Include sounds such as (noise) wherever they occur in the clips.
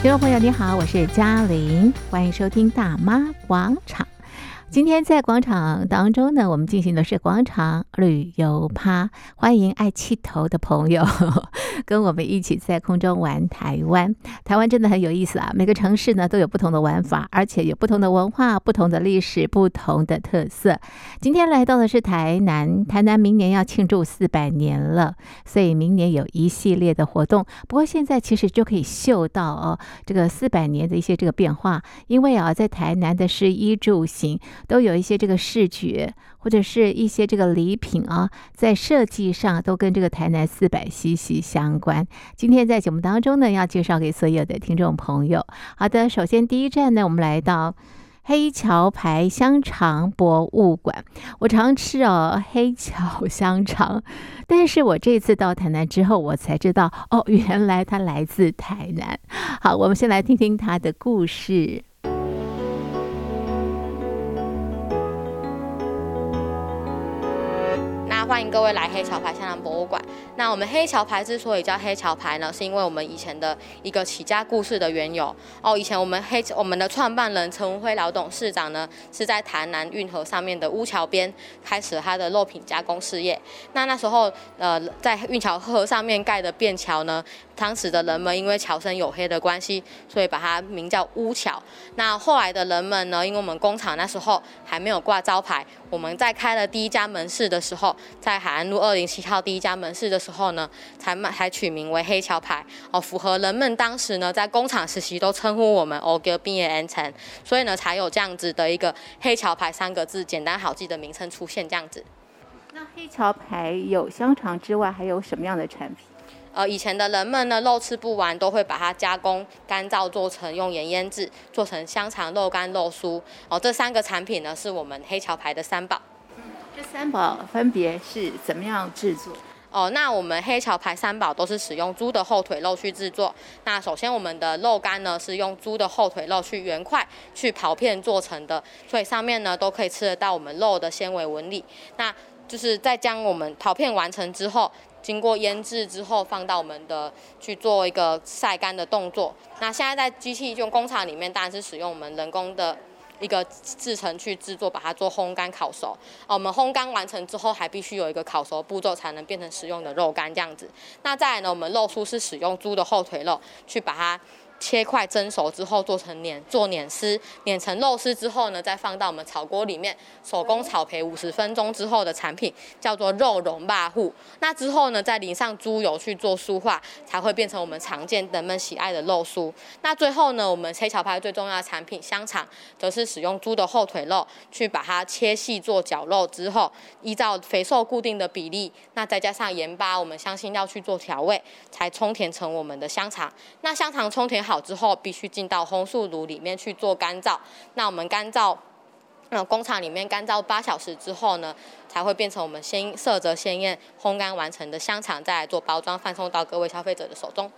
听众朋友，你好，我是嘉玲，欢迎收听大妈广场。今天在广场当中呢，我们进行的是广场旅游趴，欢迎爱气头的朋友跟我们一起在空中玩台湾。台湾真的很有意思啊，每个城市呢都有不同的玩法，而且有不同的文化、不同的历史、不同的特色。今天来到的是台南，台南明年要庆祝四百年了，所以明年有一系列的活动。不过现在其实就可以嗅到哦，这个四百年的一些这个变化，因为啊，在台南的衣住行。都有一些这个视觉，或者是一些这个礼品啊，在设计上都跟这个台南四百息息相关。今天在节目当中呢，要介绍给所有的听众朋友。好的，首先第一站呢，我们来到黑桥牌香肠博物馆。我常吃哦黑桥香肠，但是我这次到台南之后，我才知道哦，原来它来自台南。好，我们先来听听它的故事。欢迎各位来黑桥牌香肠博物馆。那我们黑桥牌之所以叫黑桥牌呢，是因为我们以前的一个起家故事的缘由哦。以前我们黑我们的创办人陈文辉老董事长呢，是在台南运河上面的乌桥边开始他的肉品加工事业。那那时候呃，在运桥河上面盖的便桥呢，当时的人们因为桥身有黑的关系，所以把它名叫乌桥。那后来的人们呢，因为我们工厂那时候还没有挂招牌，我们在开了第一家门市的时候。在海岸路二零七号第一家门市的时候呢，才才取名为黑桥牌哦，符合人们当时呢在工厂实习都称呼我们哦叫毕业安成，所以呢才有这样子的一个黑桥牌三个字简单好记的名称出现这样子。那黑桥牌有香肠之外，还有什么样的产品？呃，以前的人们呢肉吃不完，都会把它加工干燥做成用盐腌制，做成香肠、肉干、肉酥哦。这三个产品呢是我们黑桥牌的三宝。这三宝分别是怎么样制作？哦，那我们黑桥牌三宝都是使用猪的后腿肉去制作。那首先我们的肉干呢是用猪的后腿肉去圆块去刨片做成的，所以上面呢都可以吃得到我们肉的纤维纹理。那就是在将我们刨片完成之后，经过腌制之后，放到我们的去做一个晒干的动作。那现在在机器用工厂里面，当然是使用我们人工的。一个制程去制作，把它做烘干烤熟。哦，我们烘干完成之后，还必须有一个烤熟步骤，才能变成食用的肉干这样子。那再来呢，我们肉酥是使用猪的后腿肉去把它。切块蒸熟之后做成碾做碾丝，碾成肉丝之后呢，再放到我们炒锅里面手工炒焙五十分钟之后的产品叫做肉蓉肉糊。那之后呢，再淋上猪油去做酥化，才会变成我们常见人们喜爱的肉酥。那最后呢，我们黑桥牌最重要的产品香肠，则是使用猪的后腿肉去把它切细做绞肉之后，依照肥瘦固定的比例，那再加上盐巴，我们相信要去做调味，才充填成我们的香肠。那香肠充填好之后，必须进到烘素炉里面去做干燥。那我们干燥，那工厂里面干燥八小时之后呢，才会变成我们鲜色泽鲜艳、烘干完成的香肠，再来做包装，贩送到各位消费者的手中。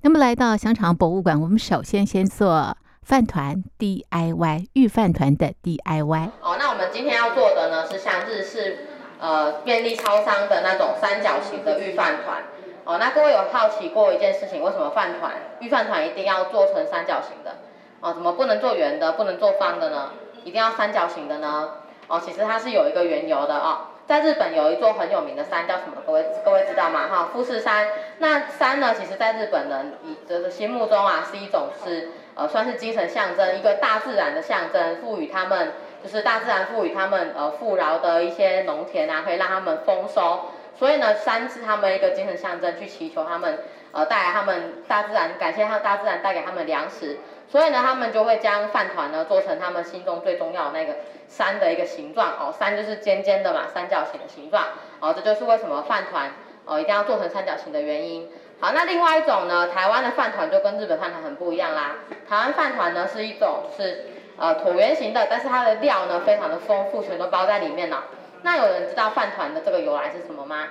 那么来到香肠博物馆，我们首先先做饭团 DIY，御饭团的 DIY。哦，那我们今天要做的呢，是像日式呃便利超商的那种三角形的御饭团。哦，那各位有好奇过一件事情，为什么饭团御饭团一定要做成三角形的？哦，怎么不能做圆的，不能做方的呢？一定要三角形的呢？哦，其实它是有一个缘由的哦。在日本有一座很有名的山叫什么？各位各位知道吗？哈，富士山。那山呢，其实在日本人以这个心目中啊，是一种是呃算是精神象征，一个大自然的象征，赋予他们就是大自然赋予他们呃富饶的一些农田啊，可以让他们丰收。所以呢，山是他们一个精神象征，去祈求他们，呃，带来他们大自然，感谢他大自然带给他们粮食。所以呢，他们就会将饭团呢做成他们心中最重要的那个山的一个形状哦，山就是尖尖的嘛，三角形的形状哦，这就是为什么饭团哦一定要做成三角形的原因。好，那另外一种呢，台湾的饭团就跟日本饭团很不一样啦。台湾饭团呢是一种是呃椭圆形的，但是它的料呢非常的丰富，全都包在里面了。那有人知道饭团的这个由来是什么吗？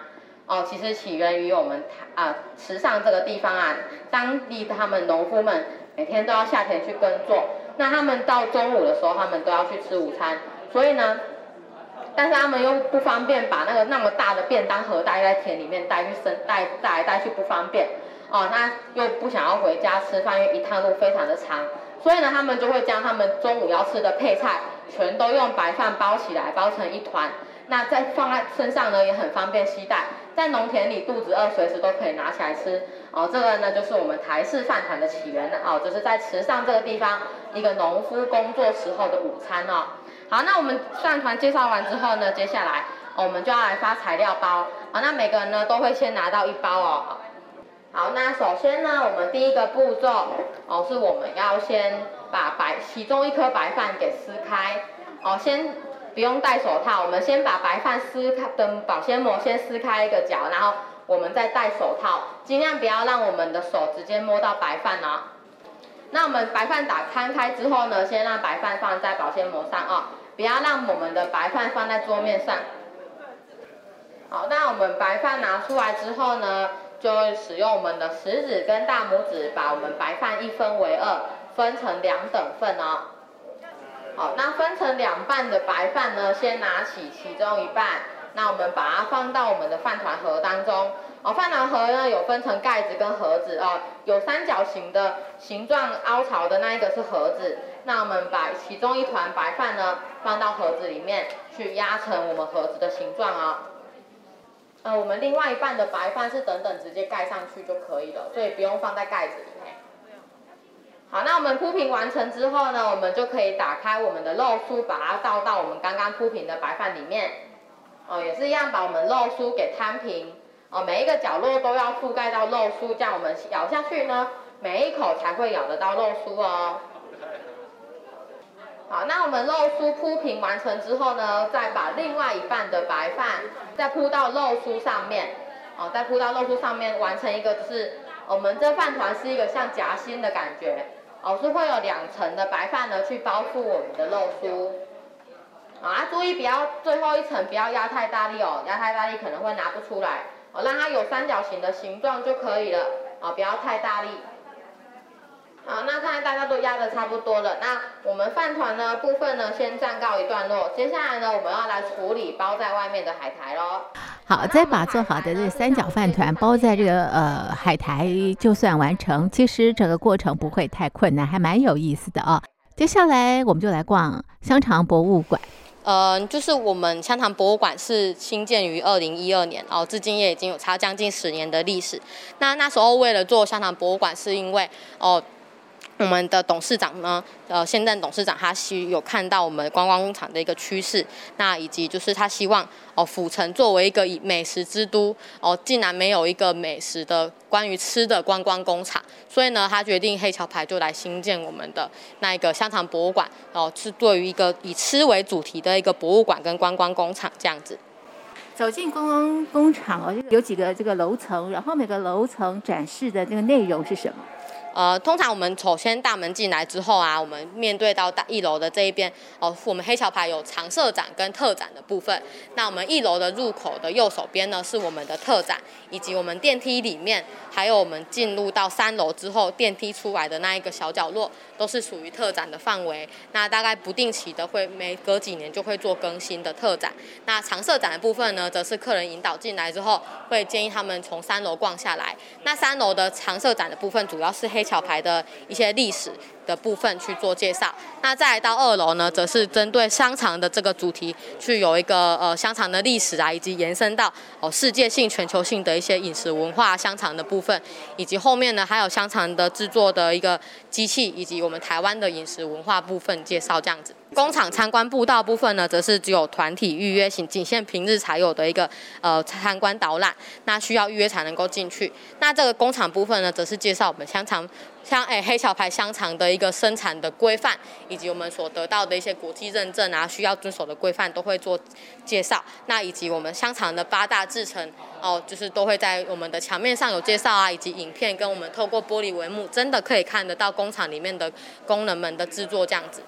哦，其实起源于我们啊池上这个地方啊，当地他们农夫们每天都要下田去耕作，那他们到中午的时候，他们都要去吃午餐，所以呢，但是他们又不方便把那个那么大的便当盒带在田里面带去生带带来带去不方便，哦，那又不想要回家吃饭，因为一趟路非常的长，所以呢，他们就会将他们中午要吃的配菜全都用白饭包起来，包成一团，那再放在身上呢，也很方便携带，在农田里肚子饿，随时都可以拿起来吃。哦，这个呢就是我们台式饭团的起源哦，就是在池上这个地方一个农夫工作时候的午餐哦。好，那我们饭团介绍完之后呢，接下来、我们就要来发材料包。好，那每个人呢都会先拿到一包哦。好，那首先呢，我们第一个步骤哦，是我们要先把白其中一颗白饭给撕开。哦，先不用戴手套，我们先把白饭撕开的保鲜膜先撕开一个角，然后我们再戴手套，尽量不要让我们的手直接摸到白饭哦。那我们白饭打摊开之后呢，先让白饭放在保鲜膜上哦，不要让我们的白饭放在桌面上。好，那我们白饭拿出来之后呢，就使用我们的食指跟大拇指，把我们白饭一分为二，分成两等份哦。好，那分成两半的白饭呢，先拿起其中一半，那我们把它放到我们的饭团盒当中。哦，饭团盒呢有分成盖子跟盒子哦，有三角形的形状凹槽的那一个是盒子，那我们把其中一团白饭呢放到盒子里面去压成我们盒子的形状哦。呃，我们另外一半的白饭是等等直接盖上去就可以了，所以不用放在盖子里。好，那我们铺平完成之后呢，我们就可以打开我们的肉酥，把它倒到我们刚刚铺平的白饭里面。哦，也是一样，把我们肉酥给摊平。哦，每一个角落都要覆盖到肉酥，这样我们咬下去呢，每一口才会咬得到肉酥哦。好，那我们肉酥铺平完成之后呢，再把另外一半的白饭再铺到肉酥上面，哦，再铺到肉酥上面，完成一个就是我们这饭团是一个像夹心的感觉，哦，是会有两层的白饭呢去包覆我们的肉酥。啊，注意不要最后一层不要压太大力哦，压太大力可能会拿不出来，哦，让它有三角形的形状就可以了，啊，不要太大力。好，那看来大家都压得差不多了。那我们饭团呢部分呢，先暂告一段落。接下来呢，我们要来处理包在外面的海苔喽。好，再把做好的这三角饭团包在这个呃海苔，就算完成。其实整个过程不会太困难，还蛮有意思的啊。接下来我们就来逛香肠博物馆。呃，就是我们香肠博物馆是新建于二零一二年哦，至今也已经有差将近十年的历史。那那时候为了做香肠博物馆，是因为哦。我们的董事长呢，呃，现任董事长他希有看到我们观光工厂的一个趋势，那以及就是他希望哦，府城作为一个以美食之都哦，竟然没有一个美食的关于吃的观光工厂，所以呢，他决定黑桥牌就来新建我们的那一个香肠博物馆哦，是对于一个以吃为主题的一个博物馆跟观光工厂这样子。走进观光工厂哦，有几个这个楼层，然后每个楼层展示的这个内容是什么？呃，通常我们首先大门进来之后啊，我们面对到大一楼的这一边哦，我们黑桥牌有常设展跟特展的部分。那我们一楼的入口的右手边呢，是我们的特展，以及我们电梯里面，还有我们进入到三楼之后电梯出来的那一个小角落，都是属于特展的范围。那大概不定期的会每隔几年就会做更新的特展。那常设展的部分呢，则是客人引导进来之后，会建议他们从三楼逛下来。那三楼的常设展的部分，主要是黑。黑桥牌的一些历史的部分去做介绍，那再来到二楼呢，则是针对香肠的这个主题，去有一个呃香肠的历史啊，以及延伸到哦世界性、全球性的一些饮食文化香肠的部分，以及后面呢还有香肠的制作的一个机器，以及我们台湾的饮食文化部分介绍这样子。工厂参观步道部分呢，则是只有团体预约型，仅限平日才有的一个呃参观导览，那需要预约才能够进去。那这个工厂部分呢，则是介绍我们香肠。像诶黑桥牌香肠的一个生产的规范，以及我们所得到的一些国际认证啊，需要遵守的规范都会做介绍。那以及我们香肠的八大制成哦，就是都会在我们的墙面上有介绍啊，以及影片跟我们透过玻璃帷幕，真的可以看得到工厂里面的工人们的制作这样子。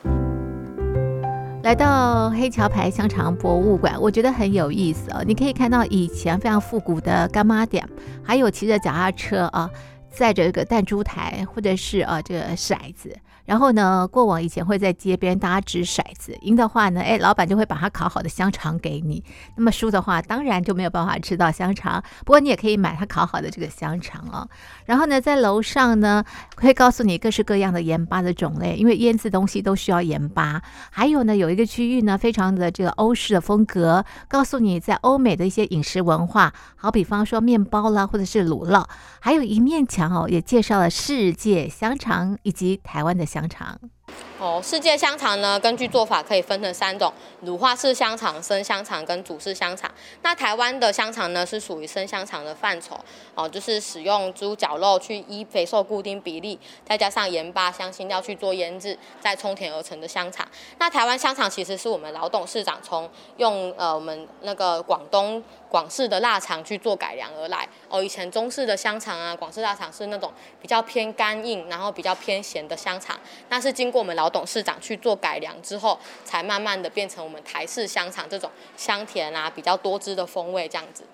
来到黑桥牌香肠博物馆，我觉得很有意思哦。你可以看到以前非常复古的干妈店，还有骑着脚踏车啊。载着一个弹珠台或者是啊这个骰子。然后呢，过往以前会在街边大家掷骰子，赢的话呢，哎，老板就会把他烤好的香肠给你。那么输的话，当然就没有办法吃到香肠。不过你也可以买他烤好的这个香肠哦。然后呢，在楼上呢，会告诉你各式各样的盐巴的种类，因为腌制东西都需要盐巴。还有呢，有一个区域呢，非常的这个欧式的风格，告诉你在欧美的一些饮食文化，好比方说面包啦，或者是乳酪。还有一面墙哦，也介绍了世界香肠以及台湾的。香肠。哦，世界香肠呢，根据做法可以分成三种：乳化式香肠、生香肠跟煮式香肠。那台湾的香肠呢，是属于生香肠的范畴。哦，就是使用猪绞肉去依肥瘦固定比例，再加上盐巴、香辛料去做腌制，再充填而成的香肠。那台湾香肠其实是我们老董事长从用呃我们那个广东广式的腊肠去做改良而来。哦，以前中式的香肠啊，广式腊肠是那种比较偏干硬，然后比较偏咸的香肠。那是经过我们老董事长去做改良之后，才慢慢的变成我们台式香肠这种香甜啊，比较多汁的风味这样子。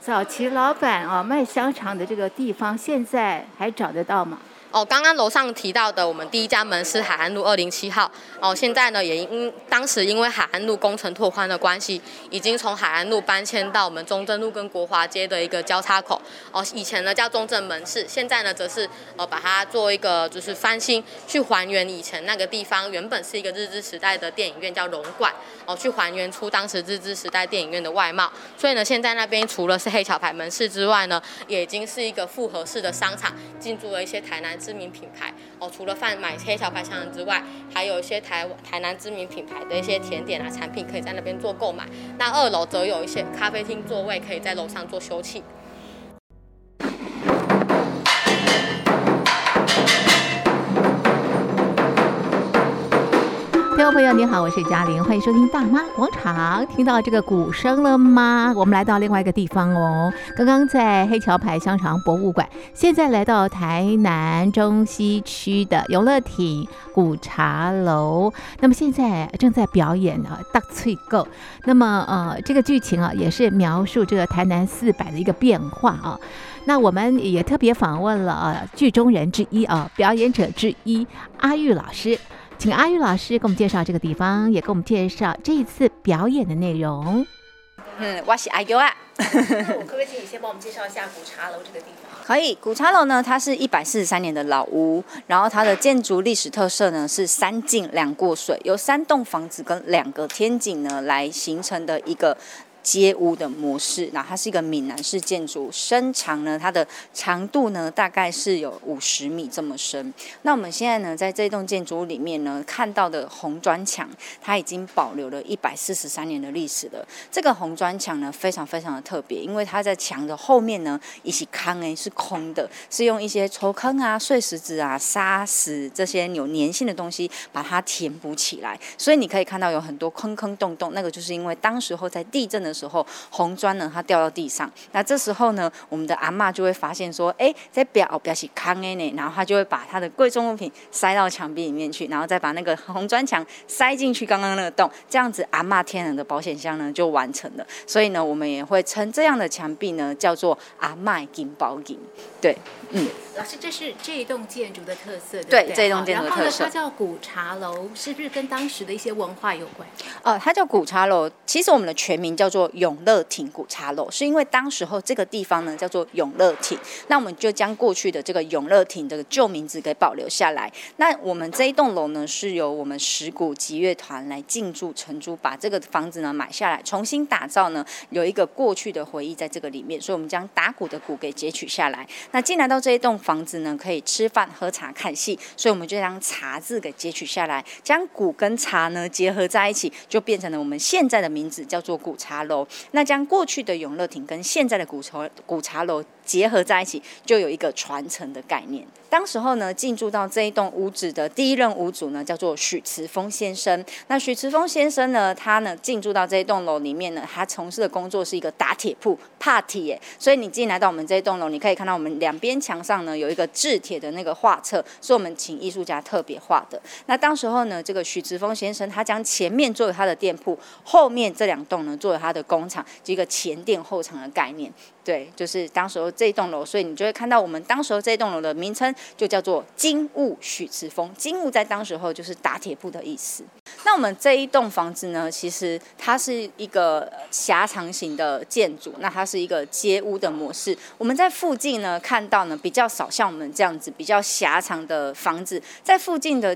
早期老板啊卖香肠的这个地方，现在还找得到吗？哦，刚刚楼上提到的我们第一家门市海安路二零七号，哦，现在呢也因当时因为海安路工程拓宽的关系，已经从海安路搬迁到我们中正路跟国华街的一个交叉口。哦，以前呢叫中正门市，现在呢则是呃把它做一个就是翻新，去还原以前那个地方原本是一个日治时代的电影院叫龙冠，哦，去还原出当时日治时代电影院的外貌。所以呢，现在那边除了是黑桥牌门市之外呢，也已经是一个复合式的商场，进驻了一些台南。知名品牌哦，除了贩买黑桥牌香肠之外，还有一些台台南知名品牌的一些甜点啊产品，可以在那边做购买。那二楼则有一些咖啡厅座位，可以在楼上做休憩。朋友，你好，我是嘉玲，欢迎收听大妈广场。听到这个鼓声了吗？我们来到另外一个地方哦。刚刚在黑桥牌香肠博物馆，现在来到台南中西区的永乐町古茶楼。那么现在正在表演呢，大翠购。那么呃，这个剧情啊，也是描述这个台南四百的一个变化啊。那我们也特别访问了啊，剧中人之一啊，表演者之一阿玉老师。请阿玉老师给我们介绍这个地方，也给我们介绍这一次表演的内容。嗯，我是阿玉啊。我可不可以请你先帮我们介绍一下古茶楼这个地方？可以，古茶楼呢，它是一百四十三年的老屋，然后它的建筑历史特色呢是三进两过水，由三栋房子跟两个天井呢来形成的一个。街屋的模式，那它是一个闽南式建筑，身长呢，它的长度呢大概是有五十米这么深。那我们现在呢，在这栋建筑里面呢，看到的红砖墙，它已经保留了一百四十三年的历史了。这个红砖墙呢，非常非常的特别，因为它在墙的后面呢，一些坑诶是空的，是用一些抽坑啊、碎石子啊、沙石这些有粘性的东西把它填补起来，所以你可以看到有很多坑坑洞洞，那个就是因为当时候在地震的。的时候，红砖呢，它掉到地上。那这时候呢，我们的阿嬷就会发现说，哎，在表表示康恩呢，然后他就会把他的贵重物品塞到墙壁里面去，然后再把那个红砖墙塞进去刚刚那个洞，这样子阿嬷天然的保险箱呢就完成了。所以呢，我们也会称这样的墙壁呢叫做阿嬷金包银。对，嗯。老师，这是这一栋建筑的特色，对，对，这一栋建筑的特色。它叫古茶楼，是不是跟当时的一些文化有关？哦，它叫古茶楼。其实我们的全名叫做永乐亭古茶楼，是因为当时候这个地方呢叫做永乐亭，那我们就将过去的这个永乐亭的旧名字给保留下来。那我们这一栋楼呢是由我们石鼓集乐团来进驻承租，把这个房子呢买下来，重新打造呢，有一个过去的回忆在这个里面，所以我们将打鼓的鼓给截取下来。那进来到这一栋。房子呢可以吃饭、喝茶、看戏，所以我们就将茶字给截取下来，将古跟茶呢结合在一起，就变成了我们现在的名字，叫做古茶楼。那将过去的永乐亭跟现在的古茶古茶楼结合在一起，就有一个传承的概念。当时候呢，进驻到这一栋屋子的第一任屋主呢，叫做许慈峰先生。那许慈峰先生呢，他呢进驻到这一栋楼里面呢，他从事的工作是一个打铁铺，怕铁。所以你进来到我们这一栋楼，你可以看到我们两边墙上呢有一个制铁的那个画册，是我们请艺术家特别画的。那当时候呢，这个许慈峰先生他将前面作为他的店铺，后面这两栋呢作为他的工厂，一个前店后厂的概念。对，就是当时候这栋楼，所以你就会看到我们当时候这栋楼的名称就叫做金物许慈峰。金物在当时候就是打铁铺的意思。那我们这一栋房子呢，其实它是一个狭长型的建筑，那它是一个街屋的模式。我们在附近呢看到呢比较少像我们这样子比较狭长的房子，在附近的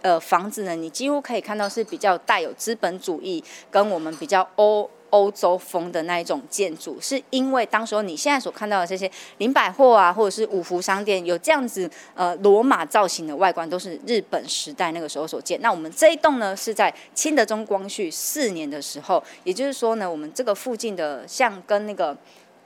呃房子呢，你几乎可以看到是比较带有资本主义跟我们比较欧。欧洲风的那一种建筑，是因为当时候你现在所看到的这些林百货啊，或者是五福商店，有这样子呃罗马造型的外观，都是日本时代那个时候所建。那我们这一栋呢，是在清德宗光绪四年的时候，也就是说呢，我们这个附近的像跟那个。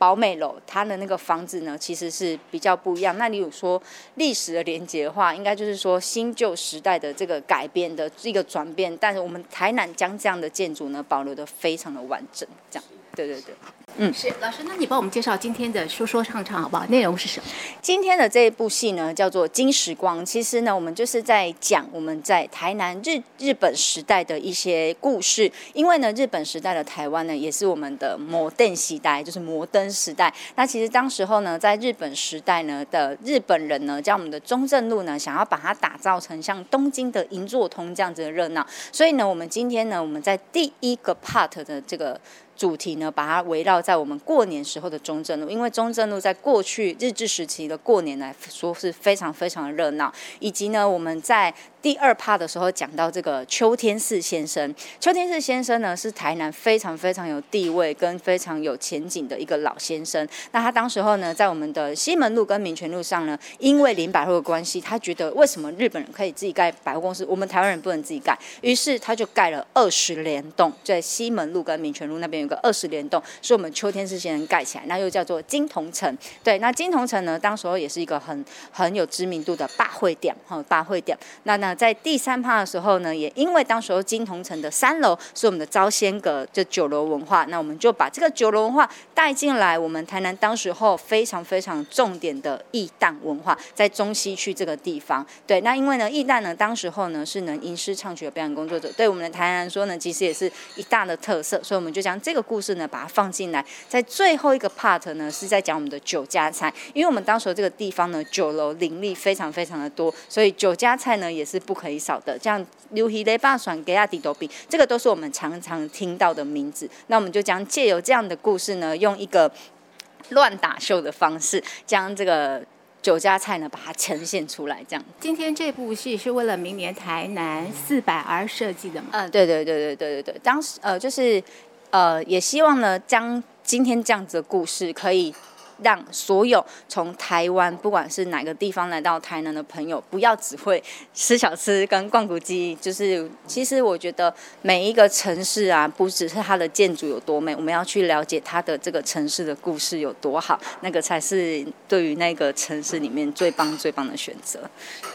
宝美楼，它的那个房子呢，其实是比较不一样。那你有说历史的连接的话，应该就是说新旧时代的这个改变的一个转变。但是我们台南将这样的建筑呢，保留得非常的完整，这样。对对对。嗯，是老师，那你帮我们介绍今天的说说唱唱好不好？内容是什么？今天的这一部戏呢，叫做《金时光》。其实呢，我们就是在讲我们在台南日日本时代的一些故事。因为呢，日本时代的台湾呢，也是我们的摩登时代，就是摩登时代。那其实当时候呢，在日本时代呢的日本人呢，将我们的中正路呢，想要把它打造成像东京的银座通这样子的热闹。所以呢，我们今天呢，我们在第一个 part 的这个。主题呢，把它围绕在我们过年时候的中正路，因为中正路在过去日治时期的过年来说是非常非常的热闹，以及呢，我们在。第二趴的时候讲到这个秋天寺先生，秋天寺先生呢是台南非常非常有地位跟非常有前景的一个老先生。那他当时候呢，在我们的西门路跟民权路上呢，因为林百货的关系，他觉得为什么日本人可以自己盖百货公司，我们台湾人不能自己盖？于是他就盖了二十连栋，在西门路跟民权路那边个二十连栋，是我们秋天寺先生盖起来，那又叫做金同城。对，那金同城呢，当时候也是一个很很有知名度的百货店，哈，百货店。那那。在第三趴的时候呢，也因为当时候金同城的三楼是我们的招仙阁，就酒楼文化，那我们就把这个酒楼文化带进来。我们台南当时候非常非常重点的义旦文化，在中西区这个地方。对，那因为呢，义旦呢，当时候呢是能吟诗唱曲的表演工作者，对我们的台南来说呢，其实也是一大的特色。所以我们就将这个故事呢，把它放进来。在最后一个 part 呢，是在讲我们的酒家菜，因为我们当时候这个地方呢，酒楼林立非常非常的多，所以酒家菜呢也是。不可以少的，像牛皮雷霸爽给亚迪多比，这个都是我们常常听到的名字。那我们就将借由这样的故事呢，用一个乱打秀的方式，将这个酒家菜呢，把它呈现出来。这样，今天这部戏是为了明年台南四百而设计的吗？嗯，对对对对对对对。当时呃，就是呃，也希望呢，将今天这样子的故事可以。让所有从台湾不管是哪个地方来到台南的朋友，不要只会吃小吃跟逛古迹。就是其实我觉得每一个城市啊，不只是它的建筑有多美，我们要去了解它的这个城市的故事有多好，那个才是对于那个城市里面最棒最棒的选择。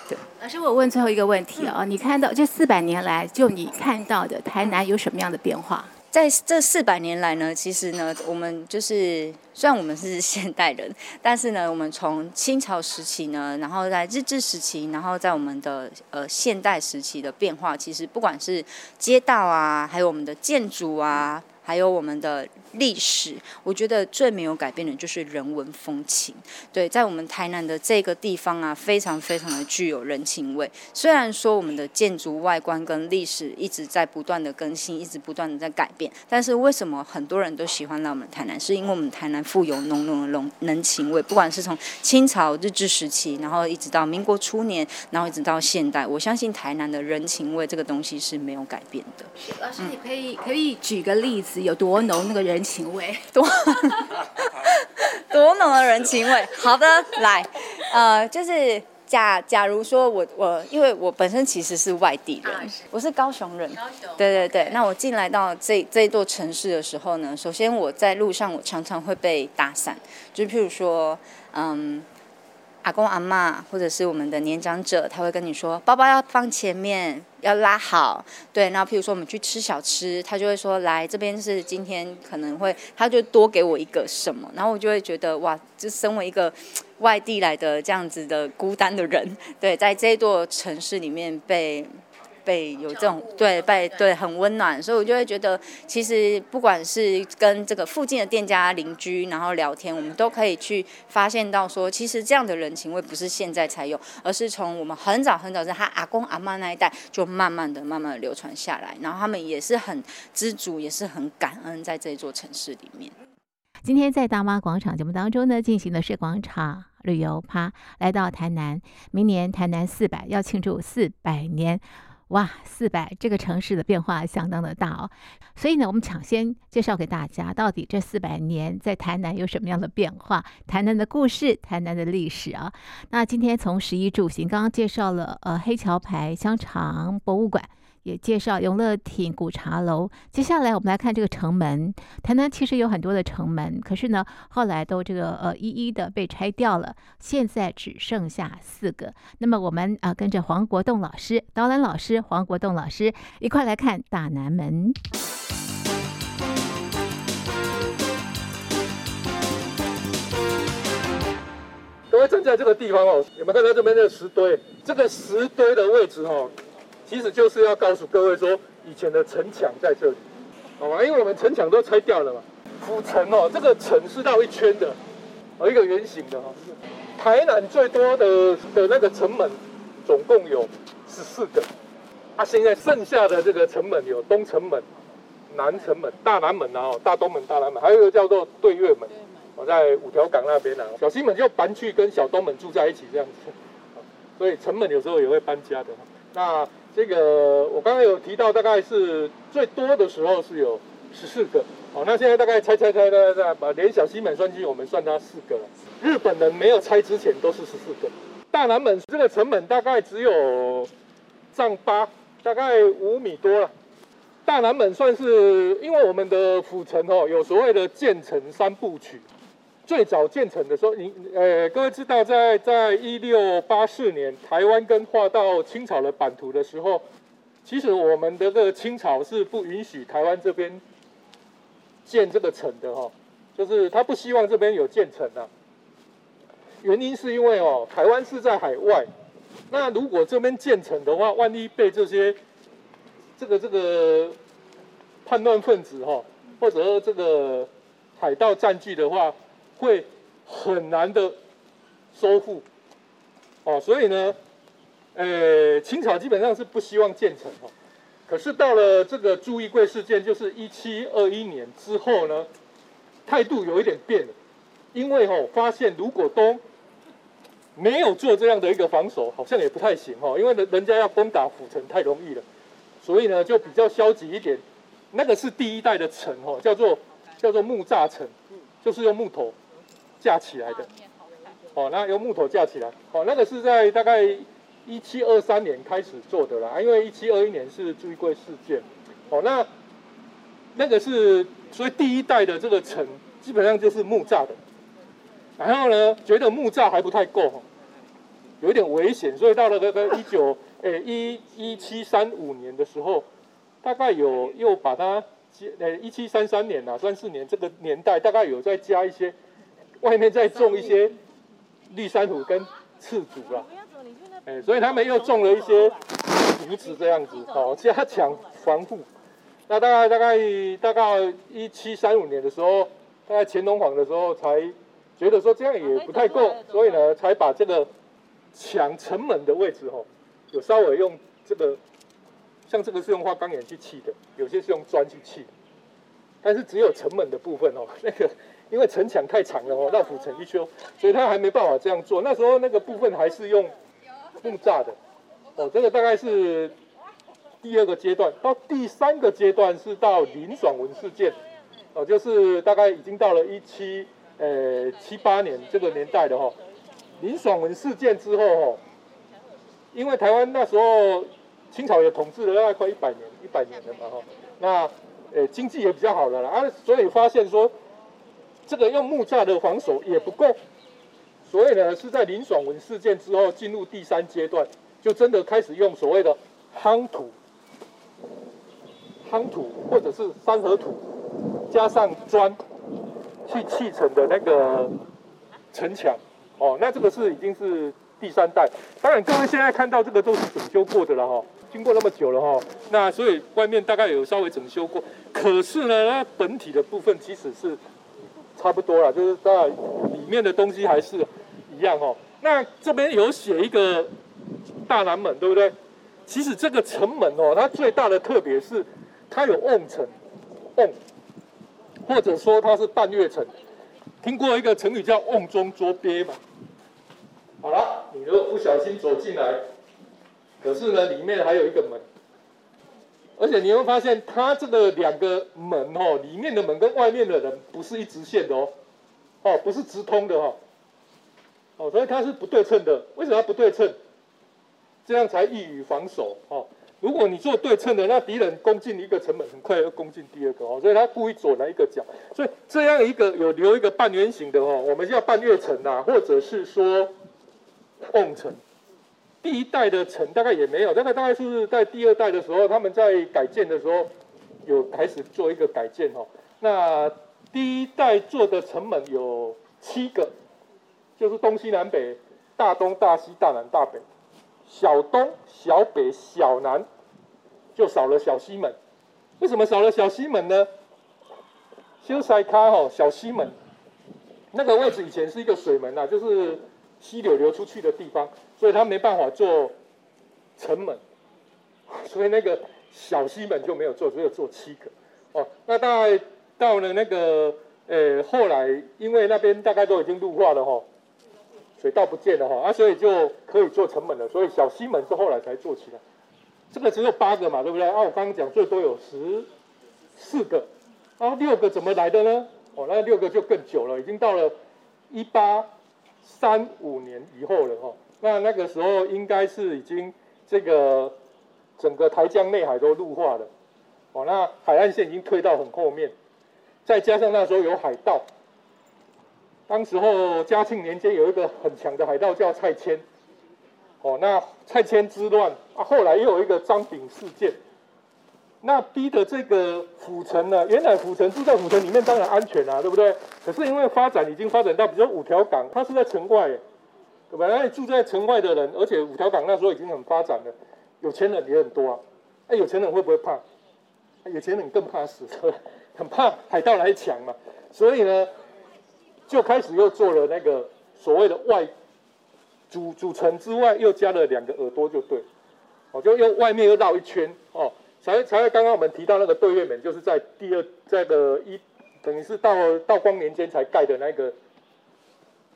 对，老师，我问最后一个问题啊，你看到这四百年来，就你看到的台南有什么样的变化？在这四百年来呢，其实呢，我们就是虽然我们是现代人，但是呢，我们从清朝时期呢，然后在日治时期，然后在我们的呃现代时期的变化，其实不管是街道啊，还有我们的建筑啊，还有我们的。历史，我觉得最没有改变的就是人文风情。对，在我们台南的这个地方啊，非常非常的具有人情味。虽然说我们的建筑外观跟历史一直在不断的更新，一直不断的在改变，但是为什么很多人都喜欢来我们台南？是因为我们台南富有浓浓的浓人情味。不管是从清朝日治时期，然后一直到民国初年，然后一直到现代，我相信台南的人情味这个东西是没有改变的。老师，你可以可以举个例子，有多浓那个人情味？多 (laughs) 多浓的人情味。好的，来，呃，就是假假如说我我，因为我本身其实是外地人，我是高雄人。对对对。那我进来到这这一座城市的时候呢，首先我在路上我常常会被搭讪，就譬如说，嗯。阿公阿妈或者是我们的年长者，他会跟你说，包包要放前面，要拉好。对，然后譬如说我们去吃小吃，他就会说，来这边是今天可能会，他就多给我一个什么，然后我就会觉得哇，就身为一个外地来的这样子的孤单的人，(laughs) 对，在这座城市里面被。被有这种对被对很温暖，所以我就会觉得，其实不管是跟这个附近的店家邻居，然后聊天，我们都可以去发现到说，其实这样的人情味不是现在才有，而是从我们很早很早在他阿公阿妈那一代就慢慢的、慢慢的流传下来，然后他们也是很知足，也是很感恩在这座城市里面。今天在大妈广场节目当中呢，进行的是广场旅游趴，来到台南，明年台南四百要庆祝四百年。哇，四百这个城市的变化相当的大哦，所以呢，我们抢先介绍给大家，到底这四百年在台南有什么样的变化？台南的故事，台南的历史啊。那今天从十一住行，刚刚介绍了呃黑桥牌香肠博物馆。也介绍永乐亭古茶楼。接下来我们来看这个城门。台南其实有很多的城门，可是呢，后来都这个呃一一的被拆掉了，现在只剩下四个。那么我们啊、跟着黄国栋老师导览老师黄国栋老师一块来看大南门。各位站在这个地方哦，有没有看到这边的石堆？这个石堆的位置哦。其实就是要告诉各位说，以前的城墙在这里，好吗？因为我们城墙都拆掉了嘛。府城哦，这个城是绕一圈的，哦，一个圆形的哈。台南最多的的那个城门，总共有十四个。啊，现在剩下的这个城门有东城门、南城门、大南门啊，大东门、大南门，还有一个叫做对月门，我在五条港那边啊。小西门就搬去跟小东门住在一起这样子，所以城门有时候也会搬家的。那这个我刚刚有提到，大概是最多的时候是有十四个，好，那现在大概拆拆拆拆拆，把连小西门算进去，我们算它四个了。日本人没有拆之前都是十四个。大南门这个成本大概只有丈八，大概五米多了。大南门算是因为我们的府城哦，有所谓的建城三部曲。最早建成的时候，你呃，各位知道在，在在一六八四年，台湾跟划到清朝的版图的时候，其实我们的这个清朝是不允许台湾这边建这个城的哈，就是他不希望这边有建城啊。原因是因为哦，台湾是在海外，那如果这边建城的话，万一被这些这个这个叛乱分子哈，或者这个海盗占据的话。会很难的收复，哦，所以呢，呃，清朝基本上是不希望建城哦。可是到了这个朱一贵事件，就是一七二一年之后呢，态度有一点变了，因为哦，发现如果都没有做这样的一个防守，好像也不太行哦，因为人人家要攻打府城太容易了，所以呢就比较消极一点。那个是第一代的城哦，叫做叫做木栅城，就是用木头。架起来的，哦，那用木头架起来，哦，那个是在大概一七二三年开始做的啦，因为一七二一年是朱一贵事件，哦，那那个是所以第一代的这个城基本上就是木栅的，然后呢，觉得木栅还不太够，有一点危险，所以到了那个一九诶一一七三五年的时候，大概有又把它接诶一七三三年呐三四年这个年代大概有再加一些。外面再种一些绿珊瑚跟刺竹啦，哎，所以他们又种了一些竹子这样子，哦，加强防护。那大概大概大概一七三五年的时候，大概乾隆皇的时候才觉得说这样也不太够，所以呢，才把这个墙城门的位置哦，有稍微用这个，像这个是用花岗岩去砌的，有些是用砖去砌，但是只有城门的部分哦，那个。因为城墙太长了哦，绕府城一圈，所以他还没办法这样做。那时候那个部分还是用木栅的，哦，这个大概是第二个阶段。到第三个阶段是到林爽文事件，哦，就是大概已经到了一七呃七八年这个年代的哈。林爽文事件之后哦，因为台湾那时候清朝也统治了大概快一百年，一百年了嘛哈。那呃经济也比较好了啦，啊，所以发现说。这个用木栅的防守也不够，所以呢是在林爽文事件之后进入第三阶段，就真的开始用所谓的夯土、夯土或者是三合土加上砖去砌成的那个城墙。哦，那这个是已经是第三代。当然，各位现在看到这个都是整修过的了哈。经过那么久了哈，那所以外面大概有稍微整修过，可是呢，它本体的部分其实是差不多了，就是在里面的东西还是一样哦。那这边有写一个大南门，对不对？其实这个城门哦，它最大的特别是它有瓮城，瓮，或者说它是半月城。听过一个成语叫“瓮中捉鳖”吗？好了，你如果不小心走进来。可是呢，里面还有一个门，而且你会发现，它这个两个门哦，里面的门跟外面的人不是一直线的哦，哦，不是直通的哈，哦，所以它是不对称的。为什么它不对称？这样才易于防守哦。如果你做对称的，那敌人攻进一个城门，很快又攻进第二个哦，所以他故意左来一个角，所以这样一个有留一个半圆形的哦，我们叫半月城呐，或者是说瓮城。第一代的城大概也没有，大概大概是在第二代的时候，他们在改建的时候有开始做一个改建哦。那第一代做的城门有七个，就是东西南北、大东、大西、大南、大北。小东、小北、小南就少了小西门。为什么少了小西门呢？修塞卡哈小西门那个位置以前是一个水门呐，就是。溪流流出去的地方，所以他没办法做城门，(laughs) 所以那个小西门就没有做，只有做七个。哦，那大概到了那个呃后来，因为那边大概都已经陆化了哈，水道不见了哈，啊，所以就可以做城门了。所以小西门是后来才做起来。这个只有八个嘛，对不对？啊，我刚刚讲最多有十四个，啊，六个怎么来的呢？哦，那六个就更久了，已经到了一八。三五年以后了哈，那那个时候应该是已经这个整个台江内海都陆化了，哦，那海岸线已经退到很后面，再加上那时候有海盗，当时候嘉庆年间有一个很强的海盗叫蔡牵，哦，那蔡牵之乱啊，后来又有一个张炳事件。那逼的这个府城呢？原来府城住在府城里面当然安全啊，对不对？可是因为发展已经发展到，比如说五条港，它是在城外，对吧？那你住在城外的人，而且五条港那时候已经很发展了，有钱人也很多啊。哎，有钱人会不会怕？有钱人更怕死，(laughs) 很怕海盗来抢嘛。所以呢，就开始又做了那个所谓的外主主城之外，又加了两个耳朵，就对，哦，就用外面又绕一圈哦。才才刚刚我们提到那个对月门，就是在第二这个一等于是到道光年间才盖的那个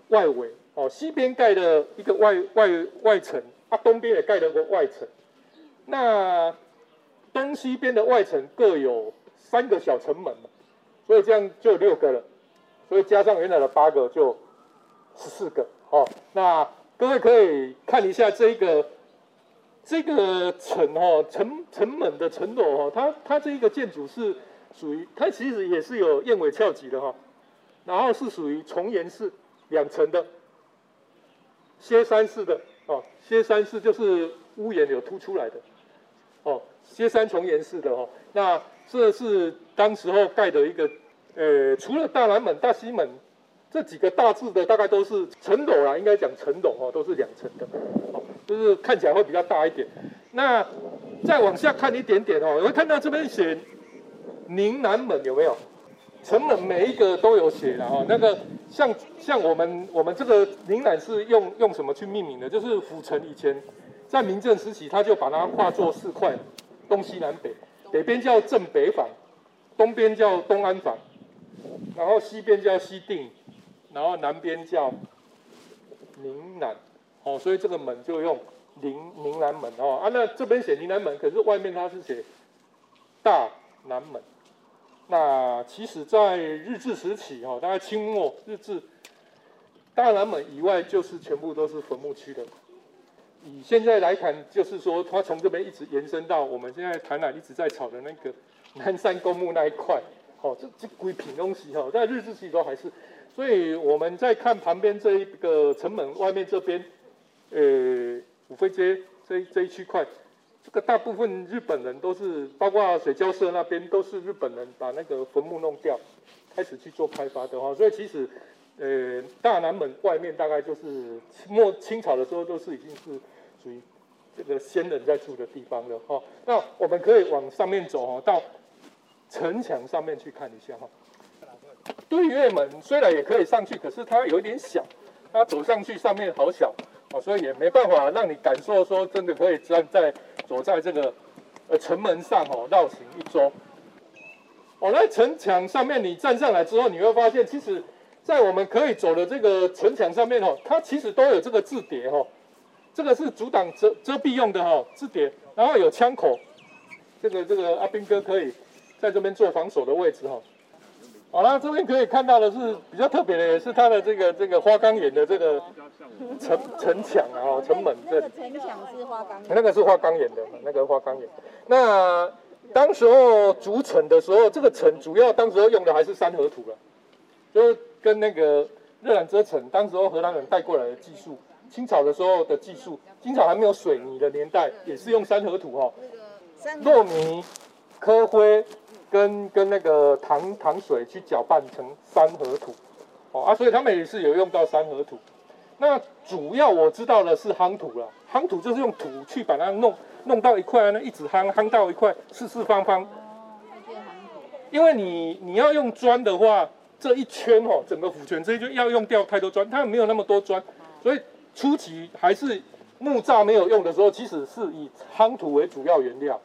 外围哦，西边盖的一个外外外城，啊东边也盖了个外城，那东西边的外城各有三个小城门，所以这样就六个了，所以加上原来的八个就十四个哦。那各位可以看一下这一个。这个城哈城城门的城楼哈，它它这一个建筑是属于它其实也是有燕尾翘脊的哈，然后是属于重檐式两层的，歇山式的哦，歇山式就是屋檐有凸出来的哦，歇山重檐式的哈，那这是当时候盖的一个呃，除了大南门、大西门这几个大致的，大概都是城楼啦，应该讲城楼哈，都是两层的。就是看起来会比较大一点，那再往下看一点点哦，我会看到这边写宁南门有没有？城门每一个都有写的哦。那个像像我们我们这个宁南是用用什么去命名的？就是府城以前在明郑时期，他就把它划作四块，东西南北，北边叫正北坊，东边叫东安坊，然后西边叫西定，然后南边叫宁南。哦，所以这个门就用宁宁南门哦啊，那这边写宁南门，可是外面它是写大南门。那其实，在日治时期哦，大概清末日治，大南门以外就是全部都是坟墓区的。以现在来看，就是说它从这边一直延伸到我们现在台南一直在炒的那个南山公墓那一块。哦，这这鬼品东西哈，在日治时期都还是。所以我们在看旁边这一个城门外面这边，呃，五妃街这这一区块，这个大部分日本人都是，包括水交社那边都是日本人把那个坟墓弄掉，开始去做开发的话，所以其实，呃，大南门外面大概就是清末清朝的时候都是已经是属于这个先人在住的地方了哈。那我们可以往上面走哈，到城墙上面去看一下哈。对月门虽然也可以上去，可是它有点小，它走上去上面好小哦，所以也没办法让你感受说真的可以站在走在这个呃城门上哦绕行一周。哦，那城墙上面你站上来之后，你会发现，其实，在我们可以走的这个城墙上面哦，它其实都有这个字叠哦，这个是阻挡遮遮蔽用的哈字叠，然后有枪口，这个这个阿兵哥可以在这边做防守的位置哈。好了，这边可以看到的是比较特别的，也是它的这个这个花岗岩的这个城城墙啊，城门这里。城墙是花岗岩。那个是花岗岩的，那个花岗岩。那当时候筑城的时候，这个城主要当时候用的还是三合土了，就跟那个热兰遮城，当时候荷兰人带过来的技术，清朝的时候的技术，清朝还没有水泥的年代，也是用三合土哈，糯米、科灰。跟跟那个糖糖水去搅拌成三合土，哦啊，所以他们也是有用到三合土。那主要我知道的是夯土了，夯土就是用土去把它弄弄到一块，那一直夯夯到一块四四方方。因为你你要用砖的话，这一圈哦，整个府泉这一圈要用掉太多砖，它没有那么多砖，所以初期还是木栅没有用的时候，其实是以夯土为主要原料。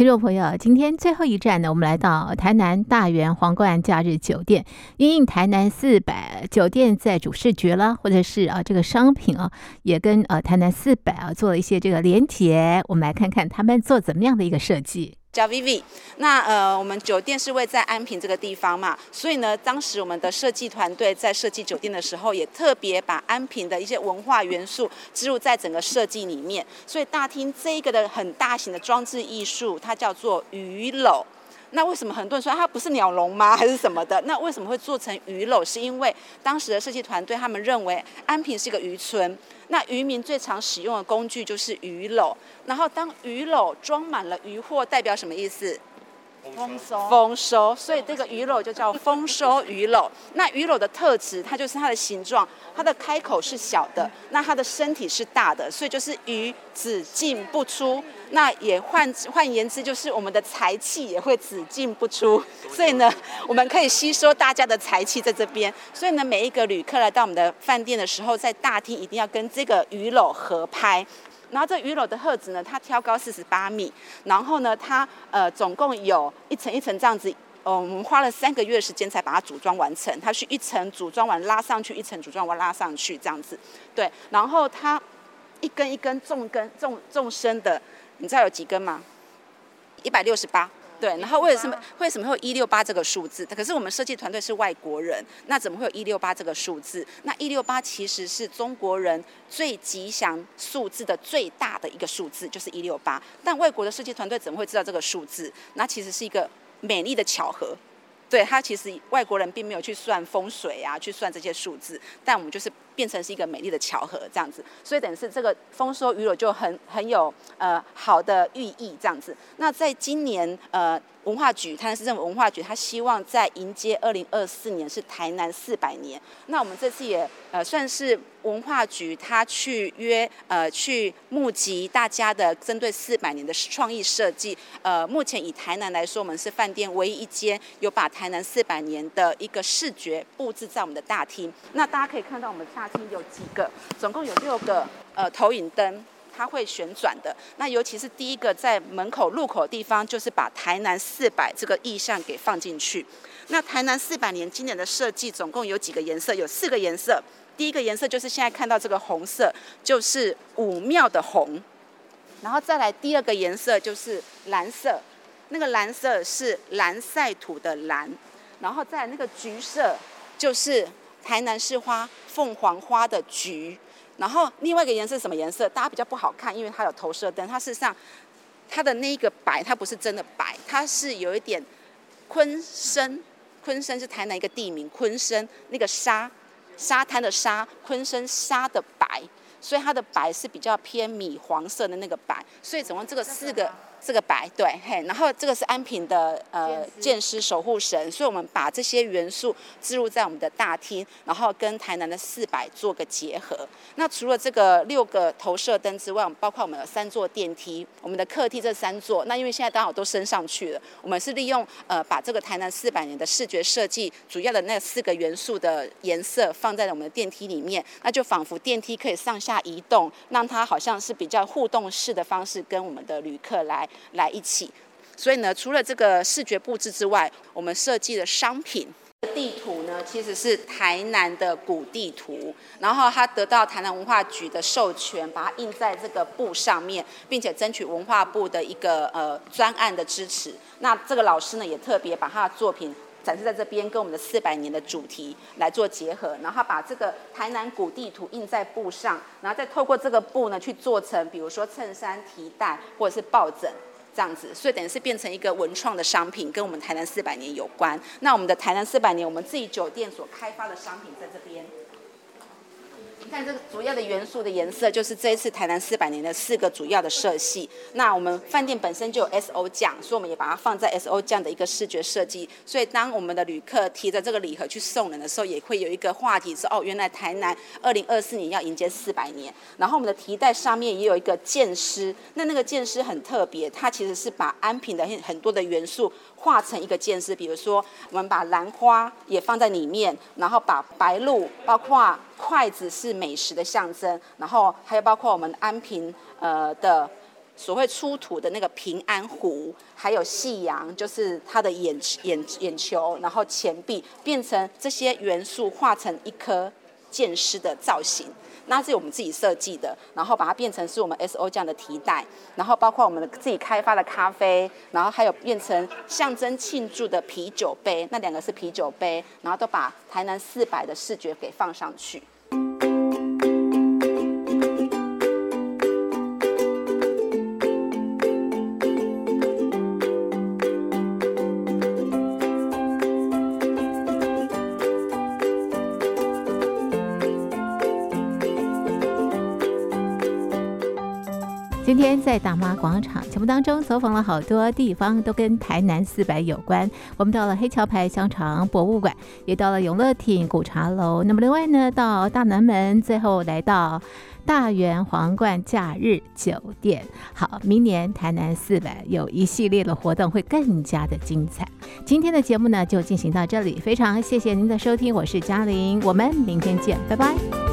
听众朋友，今天最后一站呢，我们来到台南大园皇冠假日酒店。因应台南四百酒店在主视觉啦，或者是啊这个商品啊，也跟呃台南四百啊做了一些这个连结。我们来看看他们做怎么样的一个设计。叫 Vivi，那呃，我们酒店是位在安平这个地方嘛，所以呢，当时我们的设计团队在设计酒店的时候，也特别把安平的一些文化元素植入在整个设计里面。所以大厅这一个的很大型的装置艺术，它叫做鱼篓。那为什么很多人说它不是鸟笼吗？还是什么的？那为什么会做成鱼篓？是因为当时的设计团队他们认为安平是一个渔村，那渔民最常使用的工具就是鱼篓。然后当鱼篓装满了鱼货，代表什么意思？丰收，丰收，所以这个鱼篓就叫丰收鱼篓。(laughs) 那鱼篓的特质，它就是它的形状，它的开口是小的，那它的身体是大的，所以就是鱼只进不出。那也换换言之，就是我们的财气也会只进不出。所以呢，我们可以吸收大家的财气在这边。所以呢，每一个旅客来到我们的饭店的时候，在大厅一定要跟这个鱼篓合拍。然后这鱼篓的盒子呢，它挑高四十八米，然后呢，它呃总共有一层一层这样子，哦，我们花了三个月时间才把它组装完成。它是一层组装完拉上去，一层组装完拉上去这样子，对。然后它一根一根纵根纵纵深的，你知道有几根吗？一百六十八。对，然后为什么为什么会有一六八这个数字？可是我们设计团队是外国人，那怎么会有一六八这个数字？那一六八其实是中国人最吉祥数字的最大的一个数字，就是一六八。但外国的设计团队怎么会知道这个数字？那其实是一个美丽的巧合。对，它其实外国人并没有去算风水啊，去算这些数字，但我们就是变成是一个美丽的巧合这样子，所以等于是这个丰收鱼肉就很很有呃好的寓意这样子。那在今年呃。文化局，台南市政府文化局，他希望在迎接二零二四年是台南四百年。那我们这次也呃算是文化局，他去约呃去募集大家的针对四百年的创意设计。呃，目前以台南来说，我们是饭店唯一一间有把台南四百年的一个视觉布置在我们的大厅。那大家可以看到，我们大有几个，总共有六个呃投影灯。它会旋转的，那尤其是第一个在门口入口的地方，就是把台南四百这个意象给放进去。那台南四百年今年的设计总共有几个颜色？有四个颜色。第一个颜色就是现在看到这个红色，就是武庙的红。然后再来第二个颜色就是蓝色，那个蓝色是蓝赛土的蓝。然后再来那个橘色，就是台南市花凤凰花的橘。然后另外一个颜色什么颜色？大家比较不好看，因为它有投射灯。它事实上，它的那个白，它不是真的白，它是有一点昆生昆生是台南一个地名，昆生那个沙，沙滩的沙，昆生沙的白，所以它的白是比较偏米黄色的那个白，所以总共这个四个。这个白对嘿，然后这个是安平的呃剑师守护神，所以我们把这些元素置入在我们的大厅，然后跟台南的四百做个结合。那除了这个六个投射灯之外，我们包括我们有三座电梯，我们的客厅这三座，那因为现在刚好都升上去了，我们是利用呃把这个台南四百年的视觉设计主要的那四个元素的颜色放在了我们的电梯里面，那就仿佛电梯可以上下移动，让它好像是比较互动式的方式跟我们的旅客来。来一起，所以呢，除了这个视觉布置之外，我们设计的商品地图呢，其实是台南的古地图，然后他得到台南文化局的授权，把它印在这个布上面，并且争取文化部的一个呃专案的支持。那这个老师呢，也特别把他的作品展示在这边，跟我们的四百年的主题来做结合，然后把这个台南古地图印在布上，然后再透过这个布呢去做成，比如说衬衫、提袋或者是抱枕。这样子，所以等于是变成一个文创的商品，跟我们台南四百年有关。那我们的台南四百年，我们自己酒店所开发的商品在这边。看这个主要的元素的颜色，就是这一次台南四百年的四个主要的色系。那我们饭店本身就有 S O 酱，所以我们也把它放在 S O 酱的一个视觉设计。所以当我们的旅客提着这个礼盒去送人的时候，也会有一个话题是哦，原来台南二零二四年要迎接四百年。然后我们的提袋上面也有一个剑狮，那那个剑狮很特别，它其实是把安平的很很多的元素画成一个剑狮，比如说我们把兰花也放在里面，然后把白鹭，包括。筷子是美食的象征，然后还有包括我们安平呃的所谓出土的那个平安壶，还有夕阳，就是它的眼眼眼球，然后钱币变成这些元素画成一颗剑狮的造型，那是我们自己设计的，然后把它变成是我们 S O 这样的提袋，然后包括我们自己开发的咖啡，然后还有变成象征庆祝的啤酒杯，那两个是啤酒杯，然后都把台南四百的视觉给放上去。天在大妈广场节目当中走访了好多地方，都跟台南四百有关。我们到了黑桥牌香肠博物馆，也到了永乐亭古茶楼。那么另外呢，到大南门，最后来到大元皇冠假日酒店。好，明年台南四百有一系列的活动会更加的精彩。今天的节目呢就进行到这里，非常谢谢您的收听，我是嘉玲，我们明天见，拜拜。